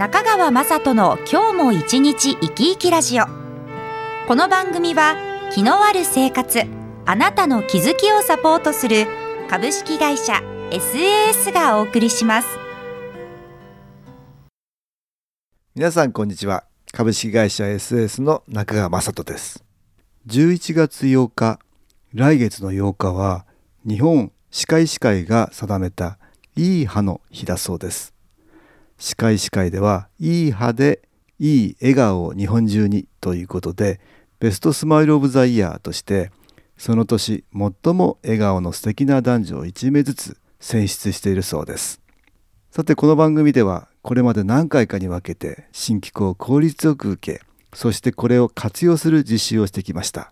中川雅人の今日も一日生き生きラジオ。この番組は気のある生活あなたの気づきをサポートする株式会社 SAS がお送りします。皆さんこんにちは。株式会社 SAS の中川雅人です。11月8日来月の8日は日本歯科医師会が定めたいい歯の日だそうです。歯科医師会ではいい歯でいい笑顔を日本中にということでベストスマイル・オブ・ザ・イヤーとしてその年最も笑顔の素敵な男女を1名ずつ選出しているそうです。さてこの番組ではこれまで何回かに分けて新機構を効率よく受けそしてこれを活用する実習をしてきました。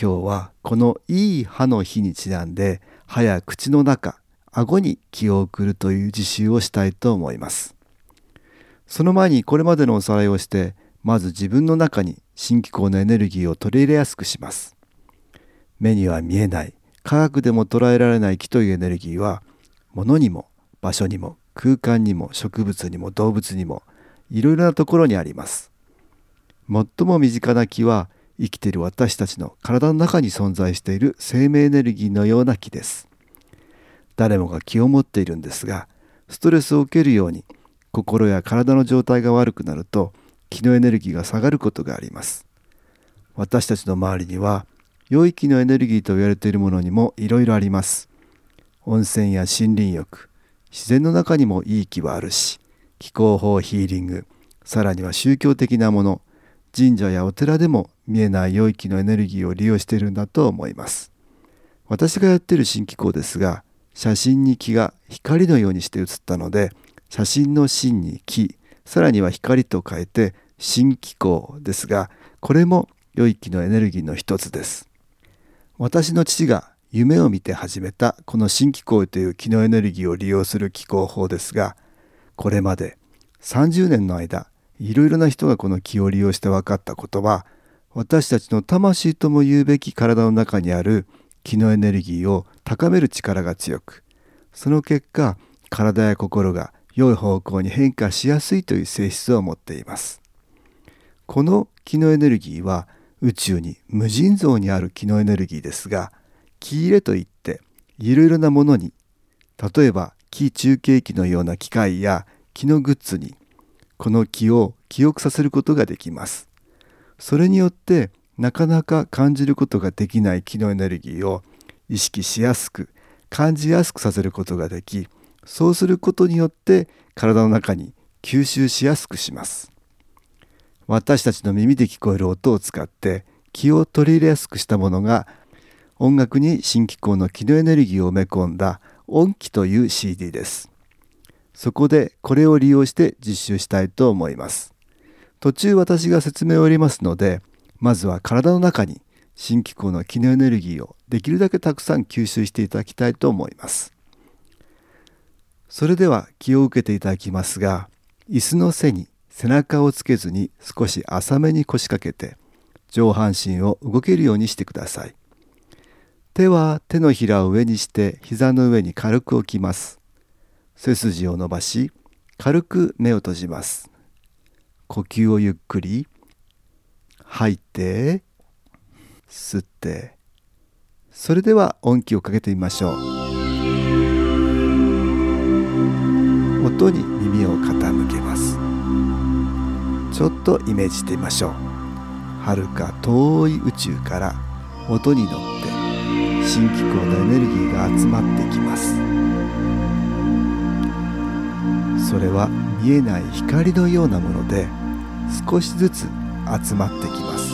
今日はこのいい歯の日にちなんで歯や口の中顎に気を送るという実習をしたいと思います。その前にこれまでのおさらいをしてまず自分の中に新機構のエネルギーを取り入れやすくします。目には見えない科学でも捉えられない気というエネルギーは物にも場所にも空間にも植物にも動物にもいろいろなところにあります。最も身近な気は生きている私たちの体の中に存在している生命エネルギーのような気です。誰もが気を持っているんですがストレスを受けるように心や体の状態が悪くなると気のエネルギーが下がることがあります。私たちの周りには良い気のエネルギーと言われているものにもいろいろあります。温泉や森林浴自然の中にもいい気はあるし気候法ヒーリングさらには宗教的なもの神社やお寺でも見えない良い気のエネルギーを利用しているんだと思います。私がやっている新機構ですが写真に気が光のようにして写ったので写真の芯に木さらには光と変えて新気候ですがこれも良い気のエネルギーの一つです。私の父が夢を見て始めたこの新気候という気のエネルギーを利用する気候法ですがこれまで30年の間いろいろな人がこの気を利用して分かったことは私たちの魂とも言うべき体の中にある気のエネルギーを高める力が強くその結果体や心が良い方向に変化しやすいという性質を持っています。この気のエネルギーは宇宙に無尽蔵にある気のエネルギーですが気入れといっていろいろなものに例えば気中継機のような機械や気のグッズにこの気を記憶させることができます。それによってなかなか感じることができない気のエネルギーを意識しやすく感じやすくさせることができそうすることによって体の中に吸収しやすくします。私たちの耳で聞こえる音を使って気を取り入れやすくしたものが音楽に新機構の気のエネルギーを埋め込んだ音気という CD です。そこでこれを利用して実習したいと思います。途中私が説明を入れますのでまずは体の中に新機構の気のエネルギーをできるだけたくさん吸収していただきたいと思います。それでは気を受けていただきますが椅子の背に背中をつけずに少し浅めに腰掛けて上半身を動けるようにしてください。手は手のひらを上にして膝の上に軽く置きます。背筋を伸ばし軽く目を閉じます。呼吸をゆっくり吐いて吸って。それでは音気をかけてみましょう。音に耳を傾けます。ちょっとイメージしてみましょう。遥か遠い宇宙から音に乗って新機構のエネルギーが集まってきます。それは見えない光のようなもので少しずつ集まってきます。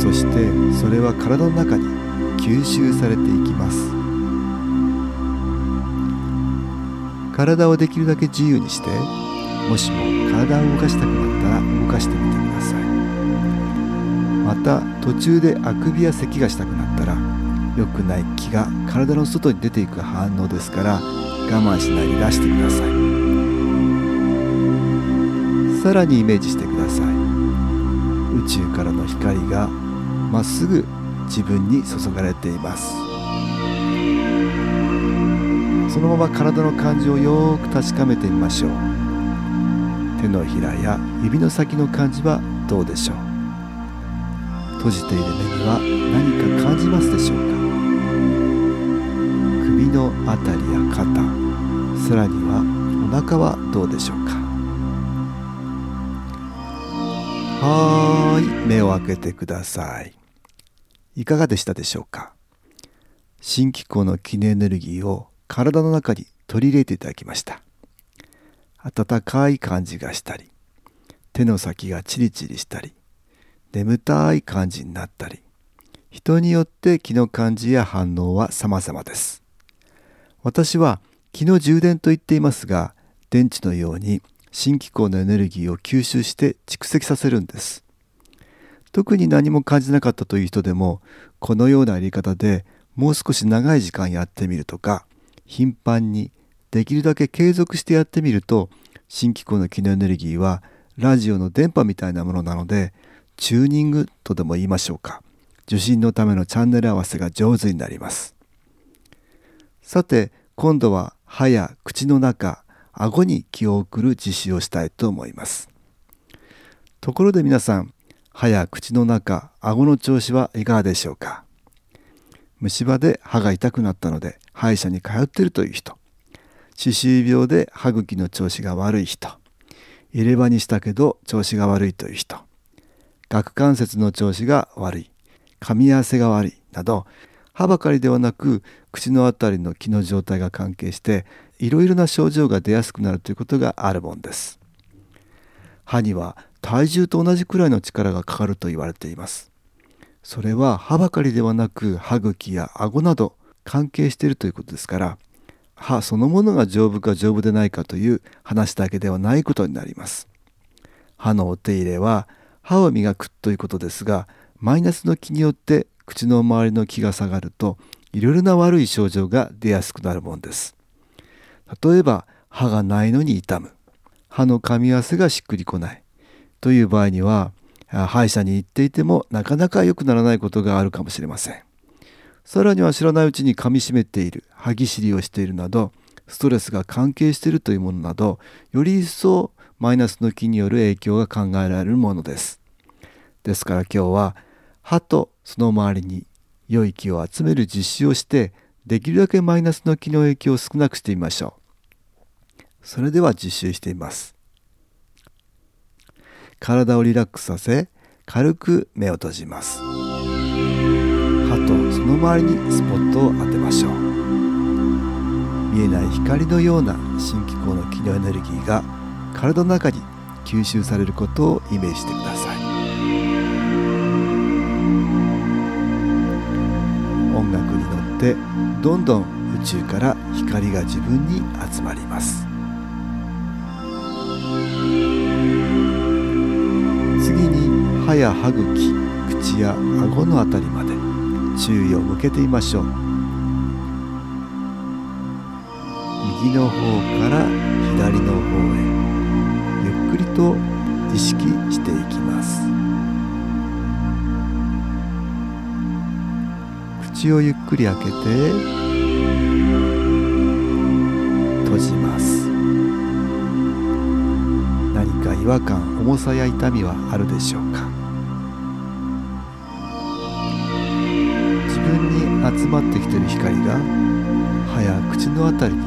そしてそれは体の中に吸収されていきます。体をできるだけ自由にしてもしも体を動かしたくなったら動かしてみてください。また途中であくびや咳がしたくなったら良くない気が体の外に出ていく反応ですから我慢しないで出してください。さらにイメージしてください。宇宙からの光がまっすぐ自分に注がれています。そのまま体の感じをよく確かめてみましょう。手のひらや指の先の感じはどうでしょう。閉じている目には何か感じますでしょうか。首のあたりや肩さらにはお腹はどうでしょうか。はーい目を開けてください。いかがでしたでしょうか。新機構の記念エネルギーを体の中に取り入れていただきました。温かい感じがしたり手の先がチリチリしたり眠たい感じになったり人によって気の感じや反応は様々です。私は気の充電と言っていますが電池のように新機構のエネルギーを吸収して蓄積させるんです。特に何も感じなかったという人でもこのようなやり方でもう少し長い時間やってみるとか頻繁にできるだけ継続してやってみると新機構の機能エネルギーはラジオの電波みたいなものなのでチューニングとでも言いましょうか。受信のためのチャンネル合わせが上手になります。さて今度は歯や口の中顎に気を送る実習をしたいと思います。ところで皆さん歯や口の中顎の調子はいかがでしょうか？虫歯で歯が痛くなったので歯医者に通っているという人。歯周病で歯茎の調子が悪い人。入れ歯にしたけど調子が悪いという人。顎関節の調子が悪い。噛み合わせが悪いなど歯ばかりではなく口のあたりの気の状態が関係していろいろな症状が出やすくなるということがあるもんです。歯には体重と同じくらいの力がかかると言われています。それは歯ばかりではなく歯茎や顎など関係しているということですから歯そのものが丈夫か丈夫でないかという話だけではないことになります。歯のお手入れは歯を磨くということですがマイナスの気によって口の周りの気が下がるといろいろな悪い症状が出やすくなるもんです。例えば歯がないのに痛む。歯の噛み合わせがしっくりこない。という場合には歯医者に行っていてもなかなか良くならないことがあるかもしれません。さらには知らないうちに噛みしめている歯ぎしりをしているなどストレスが関係しているというものなどより一層マイナスの気による影響が考えられるものです。ですから今日は歯とその周りに良い気を集める実施をしてできるだけマイナスの気の影響を少なくしてみましょう。それでは実習してみます。体をリラックスさせ軽く目を閉じます。歯とその周りにスポットを当てましょう。見えない光のような新機構の気のエネルギーが体の中に吸収されることをイメージしてください。音楽に乗ってどんどん宇宙から光が自分に集まります。や歯茎口や顎のあたりまで注意を向けてみましょう。右の方から左の方へゆっくりと意識していきます。口をゆっくり開けて閉じます。何か違和感重さや痛みはあるでしょうか？集まってきている光が歯や口のあたりに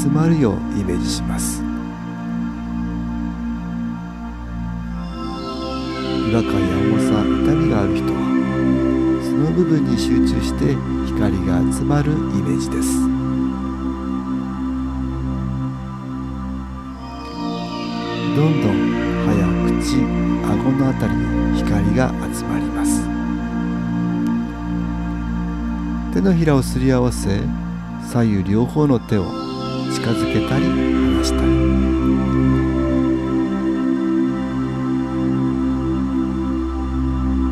集まるようイメージします。違和感や重さ痛みがある人はその部分に集中して光が集まるイメージです。どんどん歯や口顎のあたりに光が集まります。手のひらをすり合わせ左右両方の手を近づけたり離したり。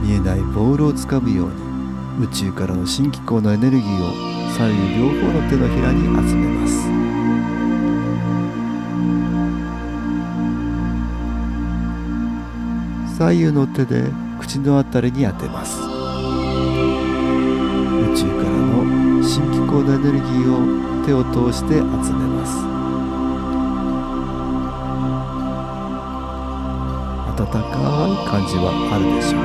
見えないボールをつかむように宇宙からの新機構のエネルギーを左右両方の手のひらに集めます。左右の手で口のあたりに当てます。の新機構のエネルギーを手を通して集めます。温かい感じはあるでしょう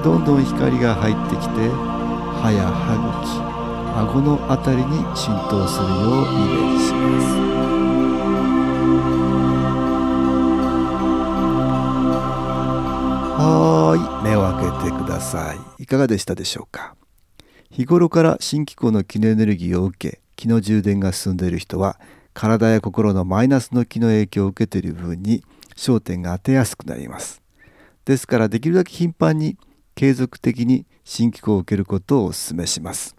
か？どんどん光が入ってきて歯や歯茎顎のあたりに浸透するようイメージします。はーい。てください。いかがでしたでしょうか？日頃から新機構の気のエネルギーを受け気の充電が進んでいる人は体や心のマイナスの気の影響を受けている部分に焦点が当てやすくなります。ですからできるだけ頻繁に継続的に新機構を受けることをお勧めします。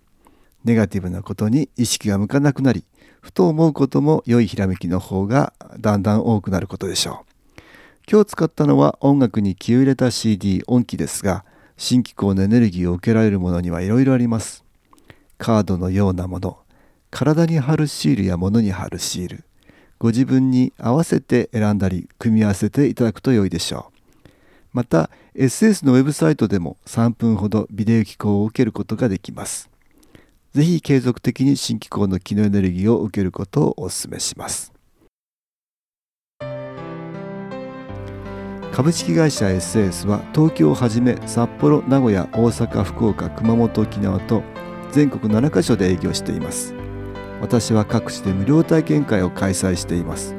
ネガティブなことに意識が向かなくなりふと思うことも良いひらめきの方がだんだん多くなることでしょう。今日使ったのは音楽に気を入れた CD 音機ですが新機構のエネルギーを受けられるものにはいろいろあります。カードのようなもの。体に貼るシールや物に貼るシール。ご自分に合わせて選んだり組み合わせていただくと良いでしょう。また SS のウェブサイトでも3分ほどビデオ機構を受けることができます。ぜひ継続的に新機構の機能エネルギーを受けることをお勧めします。株式会社 SS は東京をはじめ札幌名古屋大阪福岡熊本沖縄と全国7カ所で営業しています。私は各地で無料体験会を開催しています。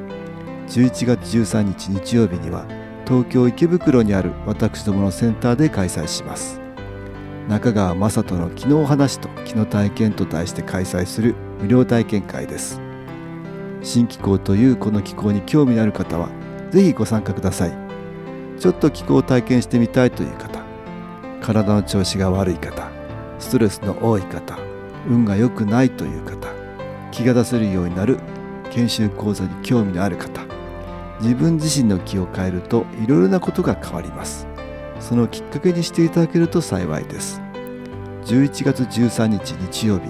11月13日日曜日には東京池袋にある私どものセンターで開催します。中川雅人の「昨日話と昨日体験」と題して開催する無料体験会です。新機構というこの機構に興味のある方はぜひご参加ください。ちょっと気候を体験してみたいという方体の調子が悪い方ストレスの多い方運が良くないという方気が出せるようになる研修講座に興味のある方自分自身の気を変えるといろいろなことが変わります。そのきっかけにしていただけると幸いです。11月13日日曜日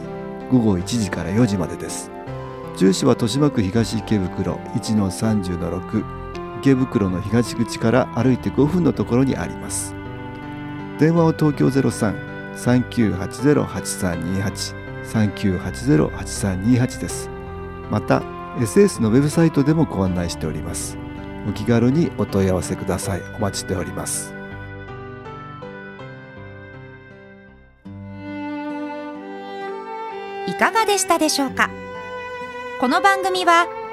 午後1時から4時までです。住所は豊島区東池袋1-30-6池袋の東口から歩いて5分のところにあります。電話は東京03-3980-8328 3980-8328です。また SS のウェブサイトでもご案内しております。お気軽にお問い合わせください。お待ちしております。いかがでしたでしょうか？この番組は